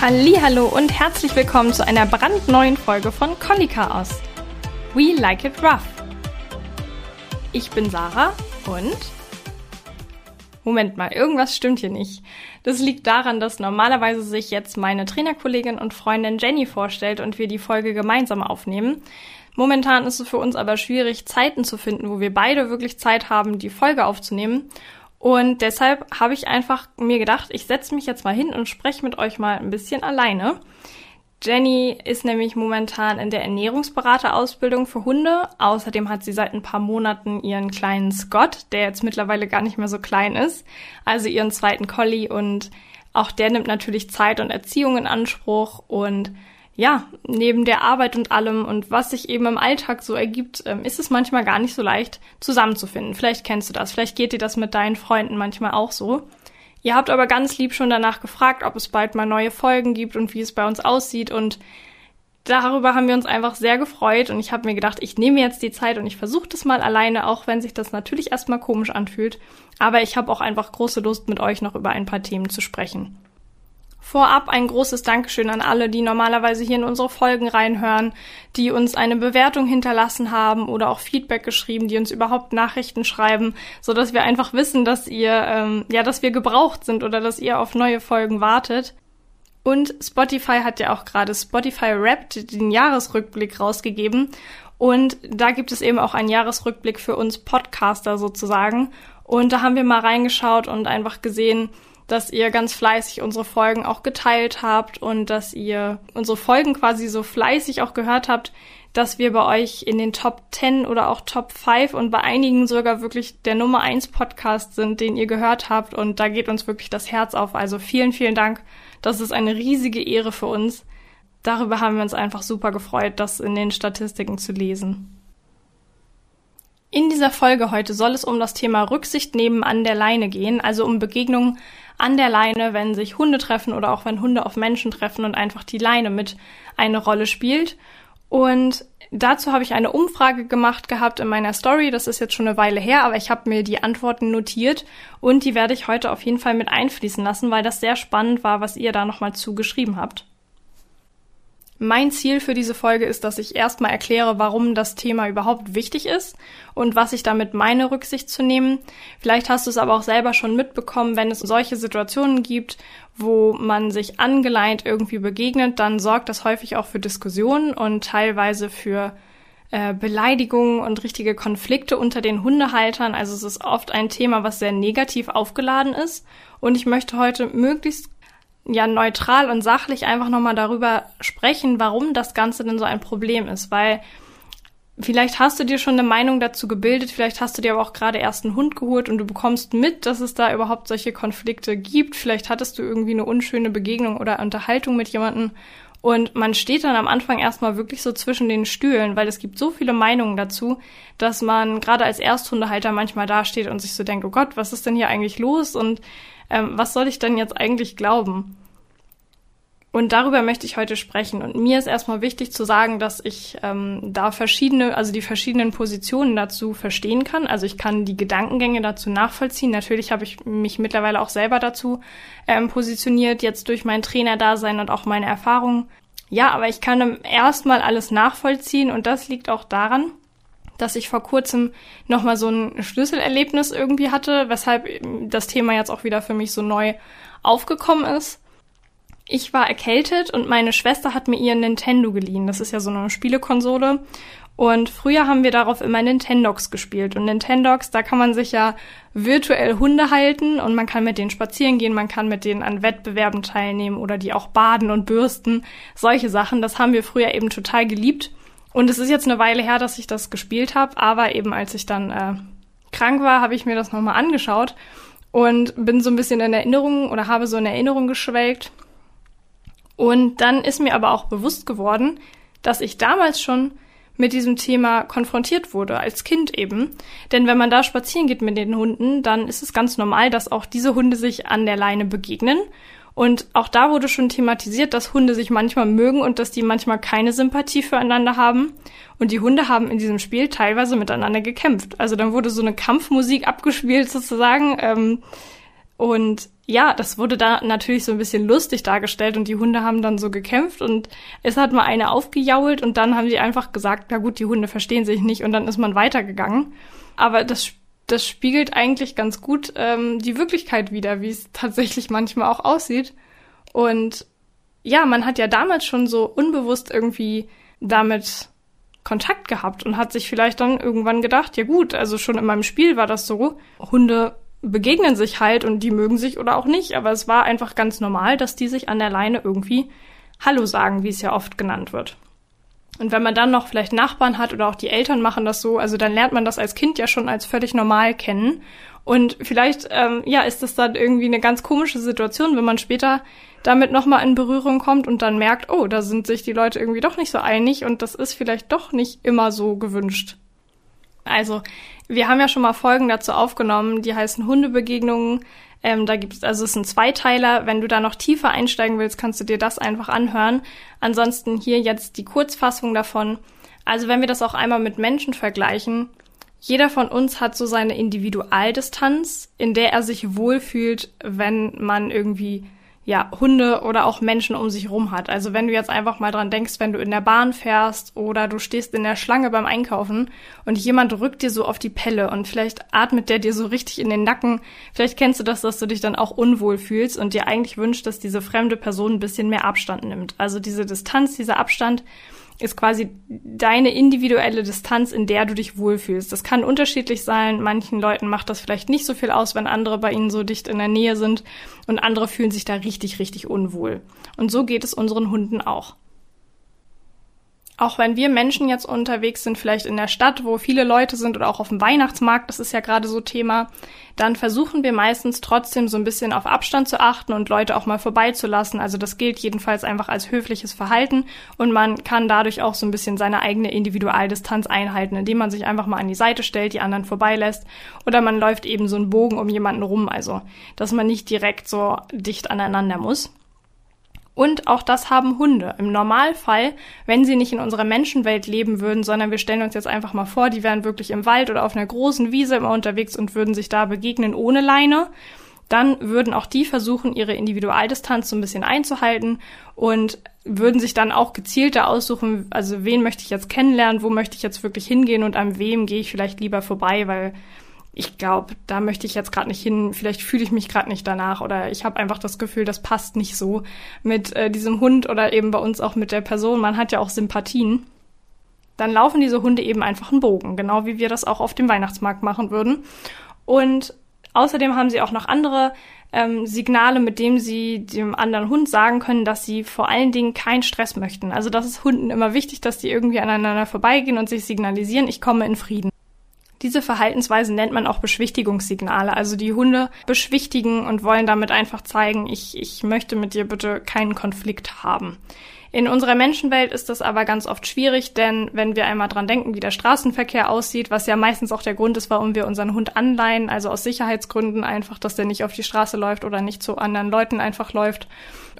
Hallo und herzlich willkommen zu einer brandneuen Folge von Collie Chaos. We like it rough. Ich bin Sarah und Moment mal, irgendwas stimmt hier nicht. Das liegt daran, dass normalerweise sich jetzt meine Trainerkollegin und Freundin Jenny vorstellt und wir die Folge gemeinsam aufnehmen. Momentan ist es für uns aber schwierig, Zeiten zu finden, wo wir beide wirklich Zeit haben, die Folge aufzunehmen. Und deshalb habe ich einfach mir gedacht, ich setze mich jetzt mal hin und spreche mit euch mal ein bisschen alleine. Jenny ist nämlich momentan in der Ernährungsberaterausbildung für Hunde. Außerdem hat sie seit ein paar Monaten ihren kleinen Scott, der jetzt mittlerweile gar nicht mehr so klein ist, also ihren zweiten Collie und auch der nimmt natürlich Zeit und Erziehung in Anspruch und ja, neben der Arbeit und allem und was sich eben im Alltag so ergibt, ähm, ist es manchmal gar nicht so leicht zusammenzufinden. Vielleicht kennst du das, vielleicht geht dir das mit deinen Freunden manchmal auch so. Ihr habt aber ganz lieb schon danach gefragt, ob es bald mal neue Folgen gibt und wie es bei uns aussieht und darüber haben wir uns einfach sehr gefreut und ich habe mir gedacht, ich nehme jetzt die Zeit und ich versuche das mal alleine, auch wenn sich das natürlich erstmal komisch anfühlt, aber ich habe auch einfach große Lust mit euch noch über ein paar Themen zu sprechen. Vorab ein großes Dankeschön an alle, die normalerweise hier in unsere Folgen reinhören, die uns eine Bewertung hinterlassen haben oder auch Feedback geschrieben, die uns überhaupt Nachrichten schreiben, so dass wir einfach wissen, dass ihr, ähm, ja, dass wir gebraucht sind oder dass ihr auf neue Folgen wartet. Und Spotify hat ja auch gerade Spotify Wrapped den Jahresrückblick rausgegeben. Und da gibt es eben auch einen Jahresrückblick für uns Podcaster sozusagen. Und da haben wir mal reingeschaut und einfach gesehen, dass ihr ganz fleißig unsere Folgen auch geteilt habt und dass ihr unsere Folgen quasi so fleißig auch gehört habt, dass wir bei euch in den Top 10 oder auch Top 5 und bei einigen sogar wirklich der Nummer 1 Podcast sind, den ihr gehört habt. Und da geht uns wirklich das Herz auf. Also vielen, vielen Dank. Das ist eine riesige Ehre für uns. Darüber haben wir uns einfach super gefreut, das in den Statistiken zu lesen. In dieser Folge heute soll es um das Thema Rücksicht nehmen an der Leine gehen, also um Begegnungen an der Leine, wenn sich Hunde treffen oder auch wenn Hunde auf Menschen treffen und einfach die Leine mit eine Rolle spielt. Und dazu habe ich eine Umfrage gemacht gehabt in meiner Story. Das ist jetzt schon eine Weile her, aber ich habe mir die Antworten notiert und die werde ich heute auf jeden Fall mit einfließen lassen, weil das sehr spannend war, was ihr da nochmal zugeschrieben habt. Mein Ziel für diese Folge ist, dass ich erstmal erkläre, warum das Thema überhaupt wichtig ist und was ich damit meine, Rücksicht zu nehmen. Vielleicht hast du es aber auch selber schon mitbekommen, wenn es solche Situationen gibt, wo man sich angeleint irgendwie begegnet, dann sorgt das häufig auch für Diskussionen und teilweise für äh, Beleidigungen und richtige Konflikte unter den Hundehaltern. Also es ist oft ein Thema, was sehr negativ aufgeladen ist. Und ich möchte heute möglichst ja neutral und sachlich einfach nochmal darüber sprechen, warum das Ganze denn so ein Problem ist, weil vielleicht hast du dir schon eine Meinung dazu gebildet, vielleicht hast du dir aber auch gerade erst einen Hund geholt und du bekommst mit, dass es da überhaupt solche Konflikte gibt. Vielleicht hattest du irgendwie eine unschöne Begegnung oder Unterhaltung mit jemandem und man steht dann am Anfang erstmal wirklich so zwischen den Stühlen, weil es gibt so viele Meinungen dazu, dass man gerade als Ersthundehalter manchmal dasteht und sich so denkt, oh Gott, was ist denn hier eigentlich los und ähm, was soll ich denn jetzt eigentlich glauben? Und darüber möchte ich heute sprechen. Und mir ist erstmal wichtig zu sagen, dass ich ähm, da verschiedene, also die verschiedenen Positionen dazu verstehen kann. Also ich kann die Gedankengänge dazu nachvollziehen. Natürlich habe ich mich mittlerweile auch selber dazu ähm, positioniert, jetzt durch mein Trainerdasein und auch meine Erfahrungen. Ja, aber ich kann erstmal alles nachvollziehen und das liegt auch daran, dass ich vor kurzem nochmal so ein Schlüsselerlebnis irgendwie hatte, weshalb das Thema jetzt auch wieder für mich so neu aufgekommen ist. Ich war erkältet und meine Schwester hat mir ihren Nintendo geliehen. Das ist ja so eine Spielekonsole. Und früher haben wir darauf immer Nintendogs gespielt. Und Nintendogs, da kann man sich ja virtuell Hunde halten und man kann mit denen spazieren gehen, man kann mit denen an Wettbewerben teilnehmen oder die auch baden und bürsten. Solche Sachen, das haben wir früher eben total geliebt. Und es ist jetzt eine Weile her, dass ich das gespielt habe, aber eben als ich dann äh, krank war, habe ich mir das nochmal angeschaut und bin so ein bisschen in Erinnerung oder habe so in Erinnerung geschwelgt. Und dann ist mir aber auch bewusst geworden, dass ich damals schon mit diesem Thema konfrontiert wurde, als Kind eben. Denn wenn man da spazieren geht mit den Hunden, dann ist es ganz normal, dass auch diese Hunde sich an der Leine begegnen und auch da wurde schon thematisiert, dass Hunde sich manchmal mögen und dass die manchmal keine Sympathie füreinander haben. Und die Hunde haben in diesem Spiel teilweise miteinander gekämpft. Also dann wurde so eine Kampfmusik abgespielt sozusagen. Ähm, Und ja, das wurde da natürlich so ein bisschen lustig dargestellt und die Hunde haben dann so gekämpft und es hat mal eine aufgejault und dann haben sie einfach gesagt, na gut, die Hunde verstehen sich nicht und dann ist man weitergegangen. Aber das, das spiegelt eigentlich ganz gut ähm, die Wirklichkeit wieder, wie es tatsächlich manchmal auch aussieht. Und ja, man hat ja damals schon so unbewusst irgendwie damit Kontakt gehabt und hat sich vielleicht dann irgendwann gedacht, ja gut, also schon in meinem Spiel war das so, Hunde begegnen sich halt und die mögen sich oder auch nicht, aber es war einfach ganz normal, dass die sich an der Leine irgendwie Hallo sagen, wie es ja oft genannt wird. Und wenn man dann noch vielleicht Nachbarn hat oder auch die Eltern machen das so, also dann lernt man das als Kind ja schon als völlig normal kennen. Und vielleicht, ähm, ja, ist das dann irgendwie eine ganz komische Situation, wenn man später damit nochmal in Berührung kommt und dann merkt, oh, da sind sich die Leute irgendwie doch nicht so einig und das ist vielleicht doch nicht immer so gewünscht. Also, wir haben ja schon mal Folgen dazu aufgenommen, die heißen Hundebegegnungen. Ähm, da gibt es, also es sind Zweiteiler. Wenn du da noch tiefer einsteigen willst, kannst du dir das einfach anhören. Ansonsten hier jetzt die Kurzfassung davon. Also wenn wir das auch einmal mit Menschen vergleichen, jeder von uns hat so seine Individualdistanz, in der er sich wohlfühlt, wenn man irgendwie ja, Hunde oder auch Menschen um sich rum hat. Also wenn du jetzt einfach mal dran denkst, wenn du in der Bahn fährst oder du stehst in der Schlange beim Einkaufen und jemand rückt dir so auf die Pelle und vielleicht atmet der dir so richtig in den Nacken. Vielleicht kennst du das, dass du dich dann auch unwohl fühlst und dir eigentlich wünscht, dass diese fremde Person ein bisschen mehr Abstand nimmt. Also diese Distanz, dieser Abstand, ist quasi deine individuelle Distanz, in der du dich wohlfühlst. Das kann unterschiedlich sein. Manchen Leuten macht das vielleicht nicht so viel aus, wenn andere bei ihnen so dicht in der Nähe sind und andere fühlen sich da richtig, richtig unwohl. Und so geht es unseren Hunden auch auch wenn wir Menschen jetzt unterwegs sind, vielleicht in der Stadt, wo viele Leute sind oder auch auf dem Weihnachtsmarkt, das ist ja gerade so Thema, dann versuchen wir meistens trotzdem so ein bisschen auf Abstand zu achten und Leute auch mal vorbeizulassen. Also das gilt jedenfalls einfach als höfliches Verhalten und man kann dadurch auch so ein bisschen seine eigene Individualdistanz einhalten, indem man sich einfach mal an die Seite stellt, die anderen vorbeilässt oder man läuft eben so einen Bogen um jemanden rum, also dass man nicht direkt so dicht aneinander muss. Und auch das haben Hunde. Im Normalfall, wenn sie nicht in unserer Menschenwelt leben würden, sondern wir stellen uns jetzt einfach mal vor, die wären wirklich im Wald oder auf einer großen Wiese immer unterwegs und würden sich da begegnen ohne Leine, dann würden auch die versuchen, ihre Individualdistanz so ein bisschen einzuhalten und würden sich dann auch gezielter aussuchen, also wen möchte ich jetzt kennenlernen, wo möchte ich jetzt wirklich hingehen und an wem gehe ich vielleicht lieber vorbei, weil ich glaube, da möchte ich jetzt gerade nicht hin, vielleicht fühle ich mich gerade nicht danach oder ich habe einfach das Gefühl, das passt nicht so mit äh, diesem Hund oder eben bei uns auch mit der Person. Man hat ja auch Sympathien. Dann laufen diese Hunde eben einfach einen Bogen, genau wie wir das auch auf dem Weihnachtsmarkt machen würden. Und außerdem haben sie auch noch andere ähm, Signale, mit denen sie dem anderen Hund sagen können, dass sie vor allen Dingen keinen Stress möchten. Also das ist Hunden immer wichtig, dass die irgendwie aneinander vorbeigehen und sich signalisieren, ich komme in Frieden. Diese Verhaltensweise nennt man auch Beschwichtigungssignale. Also die Hunde beschwichtigen und wollen damit einfach zeigen, ich, ich möchte mit dir bitte keinen Konflikt haben. In unserer Menschenwelt ist das aber ganz oft schwierig, denn wenn wir einmal dran denken, wie der Straßenverkehr aussieht, was ja meistens auch der Grund ist, warum wir unseren Hund anleihen, also aus Sicherheitsgründen einfach, dass der nicht auf die Straße läuft oder nicht zu anderen Leuten einfach läuft,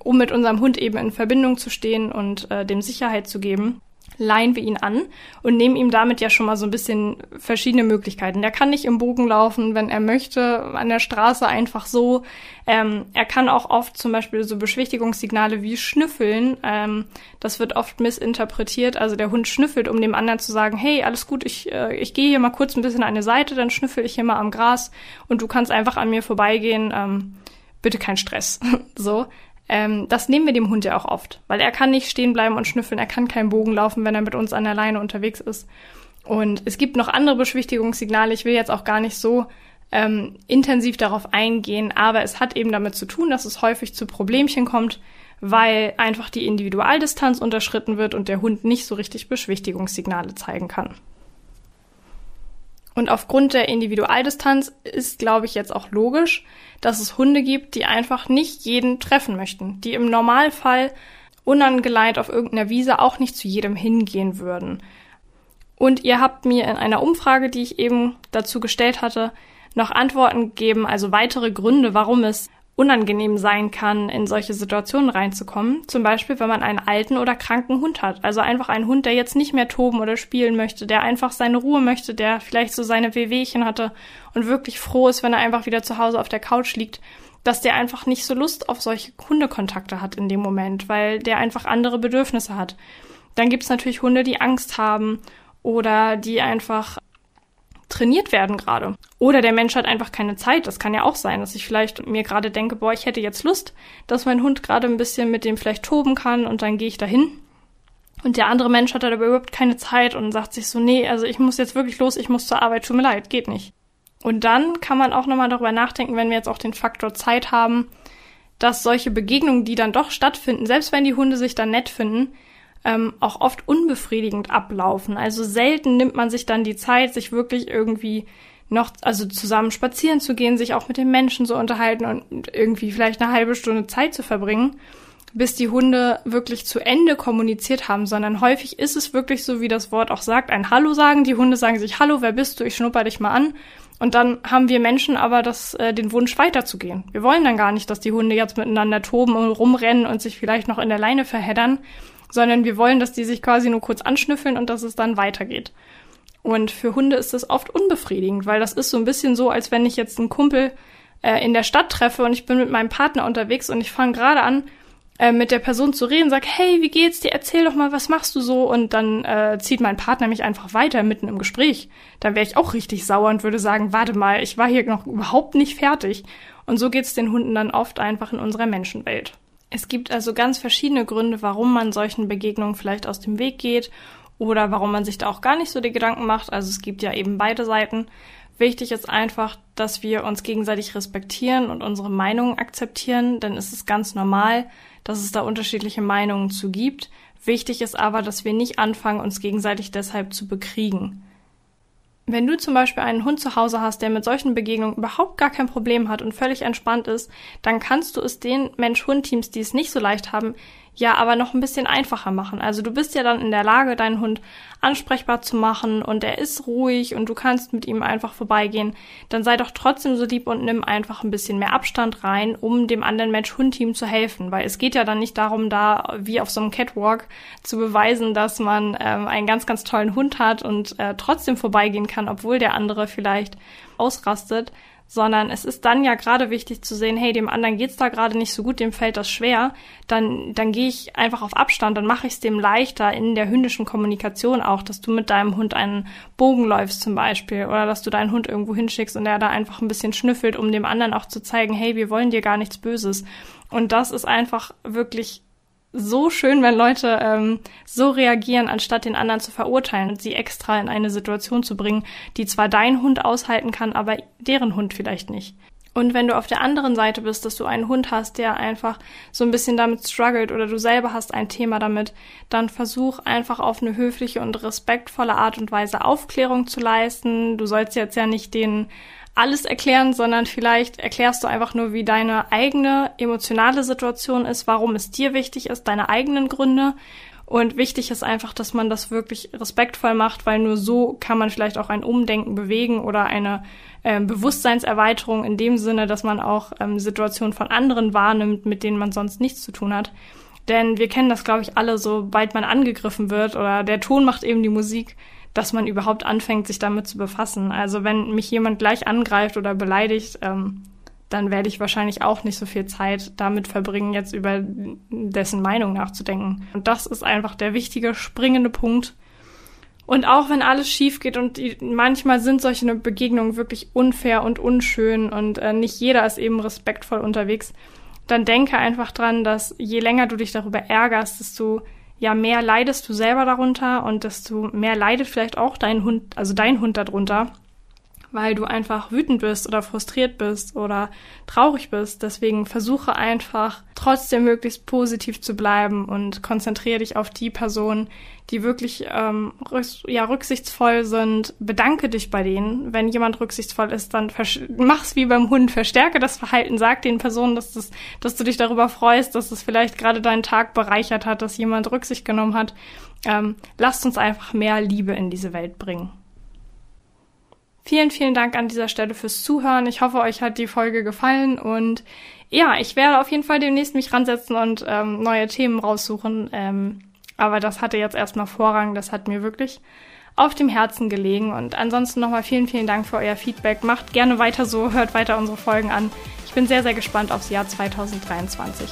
um mit unserem Hund eben in Verbindung zu stehen und äh, dem Sicherheit zu geben leihen wir ihn an und nehmen ihm damit ja schon mal so ein bisschen verschiedene Möglichkeiten. Der kann nicht im Bogen laufen, wenn er möchte, an der Straße einfach so. Ähm, er kann auch oft zum Beispiel so Beschwichtigungssignale wie schnüffeln. Ähm, das wird oft missinterpretiert. Also der Hund schnüffelt, um dem anderen zu sagen, hey, alles gut, ich, äh, ich gehe hier mal kurz ein bisschen an eine Seite, dann schnüffel ich hier mal am Gras und du kannst einfach an mir vorbeigehen. Ähm, bitte kein Stress. so. Ähm, das nehmen wir dem Hund ja auch oft, weil er kann nicht stehen bleiben und schnüffeln, er kann keinen Bogen laufen, wenn er mit uns an der Leine unterwegs ist. Und es gibt noch andere Beschwichtigungssignale. Ich will jetzt auch gar nicht so ähm, intensiv darauf eingehen, aber es hat eben damit zu tun, dass es häufig zu Problemchen kommt, weil einfach die Individualdistanz unterschritten wird und der Hund nicht so richtig Beschwichtigungssignale zeigen kann. Und aufgrund der Individualdistanz ist, glaube ich, jetzt auch logisch, dass es Hunde gibt, die einfach nicht jeden treffen möchten, die im Normalfall unangeleitet auf irgendeiner Wiese auch nicht zu jedem hingehen würden. Und ihr habt mir in einer Umfrage, die ich eben dazu gestellt hatte, noch Antworten gegeben, also weitere Gründe, warum es unangenehm sein kann, in solche Situationen reinzukommen. Zum Beispiel, wenn man einen alten oder kranken Hund hat. Also einfach einen Hund, der jetzt nicht mehr toben oder spielen möchte, der einfach seine Ruhe möchte, der vielleicht so seine Wehwehchen hatte und wirklich froh ist, wenn er einfach wieder zu Hause auf der Couch liegt. dass der einfach nicht so Lust auf solche Hundekontakte hat in dem Moment, weil der einfach andere Bedürfnisse hat. Dann gibt's natürlich Hunde, die Angst haben oder die einfach trainiert werden gerade. Oder der Mensch hat einfach keine Zeit. Das kann ja auch sein, dass ich vielleicht mir gerade denke, boah, ich hätte jetzt Lust, dass mein Hund gerade ein bisschen mit dem vielleicht toben kann und dann gehe ich dahin. Und der andere Mensch hat aber überhaupt keine Zeit und sagt sich so, nee, also ich muss jetzt wirklich los, ich muss zur Arbeit, tut mir leid, geht nicht. Und dann kann man auch nochmal darüber nachdenken, wenn wir jetzt auch den Faktor Zeit haben, dass solche Begegnungen, die dann doch stattfinden, selbst wenn die Hunde sich dann nett finden, ähm, auch oft unbefriedigend ablaufen. Also selten nimmt man sich dann die Zeit, sich wirklich irgendwie noch, also zusammen spazieren zu gehen, sich auch mit den Menschen zu unterhalten und irgendwie vielleicht eine halbe Stunde Zeit zu verbringen, bis die Hunde wirklich zu Ende kommuniziert haben, sondern häufig ist es wirklich so, wie das Wort auch sagt, ein Hallo sagen. Die Hunde sagen sich, Hallo, wer bist du? Ich schnupper dich mal an. Und dann haben wir Menschen aber das, äh, den Wunsch weiterzugehen. Wir wollen dann gar nicht, dass die Hunde jetzt miteinander toben und rumrennen und sich vielleicht noch in der Leine verheddern, sondern wir wollen, dass die sich quasi nur kurz anschnüffeln und dass es dann weitergeht. Und für Hunde ist das oft unbefriedigend, weil das ist so ein bisschen so, als wenn ich jetzt einen Kumpel äh, in der Stadt treffe und ich bin mit meinem Partner unterwegs und ich fange gerade an, äh, mit der Person zu reden, sag, hey, wie geht's dir? Erzähl doch mal, was machst du so? Und dann äh, zieht mein Partner mich einfach weiter mitten im Gespräch. Dann wäre ich auch richtig sauer und würde sagen, warte mal, ich war hier noch überhaupt nicht fertig. Und so geht's den Hunden dann oft einfach in unserer Menschenwelt. Es gibt also ganz verschiedene Gründe, warum man solchen Begegnungen vielleicht aus dem Weg geht oder warum man sich da auch gar nicht so die Gedanken macht. Also es gibt ja eben beide Seiten. Wichtig ist einfach, dass wir uns gegenseitig respektieren und unsere Meinungen akzeptieren, denn es ist ganz normal, dass es da unterschiedliche Meinungen zu gibt. Wichtig ist aber, dass wir nicht anfangen, uns gegenseitig deshalb zu bekriegen. Wenn du zum Beispiel einen Hund zu Hause hast, der mit solchen Begegnungen überhaupt gar kein Problem hat und völlig entspannt ist, dann kannst du es den Mensch-Hund-Teams, die es nicht so leicht haben, ja aber noch ein bisschen einfacher machen. Also du bist ja dann in der Lage, deinen Hund ansprechbar zu machen und er ist ruhig und du kannst mit ihm einfach vorbeigehen. Dann sei doch trotzdem so lieb und nimm einfach ein bisschen mehr Abstand rein, um dem anderen Mensch-Hund-Team zu helfen. Weil es geht ja dann nicht darum, da wie auf so einem Catwalk zu beweisen, dass man ähm, einen ganz, ganz tollen Hund hat und äh, trotzdem vorbeigehen kann, obwohl der andere vielleicht ausrastet, sondern es ist dann ja gerade wichtig zu sehen, hey, dem anderen geht's da gerade nicht so gut, dem fällt das schwer, dann, dann gehe ich einfach auf Abstand, dann mache ich es dem leichter in der hündischen Kommunikation auch, dass du mit deinem Hund einen Bogen läufst zum Beispiel oder dass du deinen Hund irgendwo hinschickst und er da einfach ein bisschen schnüffelt, um dem anderen auch zu zeigen, hey, wir wollen dir gar nichts Böses. Und das ist einfach wirklich so schön, wenn Leute ähm, so reagieren, anstatt den anderen zu verurteilen und sie extra in eine Situation zu bringen, die zwar dein Hund aushalten kann, aber deren Hund vielleicht nicht. Und wenn du auf der anderen Seite bist, dass du einen Hund hast, der einfach so ein bisschen damit struggelt oder du selber hast ein Thema damit, dann versuch einfach auf eine höfliche und respektvolle Art und Weise Aufklärung zu leisten. Du sollst jetzt ja nicht den alles erklären, sondern vielleicht erklärst du einfach nur, wie deine eigene emotionale Situation ist, warum es dir wichtig ist, deine eigenen Gründe. Und wichtig ist einfach, dass man das wirklich respektvoll macht, weil nur so kann man vielleicht auch ein Umdenken bewegen oder eine äh, Bewusstseinserweiterung in dem Sinne, dass man auch ähm, Situationen von anderen wahrnimmt, mit denen man sonst nichts zu tun hat. Denn wir kennen das, glaube ich, alle, sobald man angegriffen wird oder der Ton macht eben die Musik, dass man überhaupt anfängt, sich damit zu befassen. Also wenn mich jemand gleich angreift oder beleidigt, ähm, dann werde ich wahrscheinlich auch nicht so viel Zeit damit verbringen, jetzt über dessen Meinung nachzudenken. Und das ist einfach der wichtige, springende Punkt. Und auch wenn alles schief geht und die, manchmal sind solche Begegnungen wirklich unfair und unschön und äh, nicht jeder ist eben respektvoll unterwegs, dann denke einfach dran, dass je länger du dich darüber ärgerst, desto ja mehr leidest du selber darunter und desto mehr leidet vielleicht auch dein Hund, also dein Hund darunter weil du einfach wütend bist oder frustriert bist oder traurig bist. Deswegen versuche einfach trotzdem möglichst positiv zu bleiben und konzentriere dich auf die Personen, die wirklich ähm, ja, rücksichtsvoll sind. Bedanke dich bei denen. Wenn jemand rücksichtsvoll ist, dann mach's wie beim Hund. Verstärke das Verhalten. Sag den Personen, dass, das, dass du dich darüber freust, dass es vielleicht gerade deinen Tag bereichert hat, dass jemand Rücksicht genommen hat. Ähm, lasst uns einfach mehr Liebe in diese Welt bringen. Vielen, vielen Dank an dieser Stelle fürs Zuhören. Ich hoffe, euch hat die Folge gefallen und ja, ich werde auf jeden Fall demnächst mich ransetzen und ähm, neue Themen raussuchen. Ähm, aber das hatte jetzt erstmal Vorrang. Das hat mir wirklich auf dem Herzen gelegen. Und ansonsten nochmal vielen, vielen Dank für euer Feedback. Macht gerne weiter so, hört weiter unsere Folgen an bin sehr, sehr gespannt aufs Jahr 2023.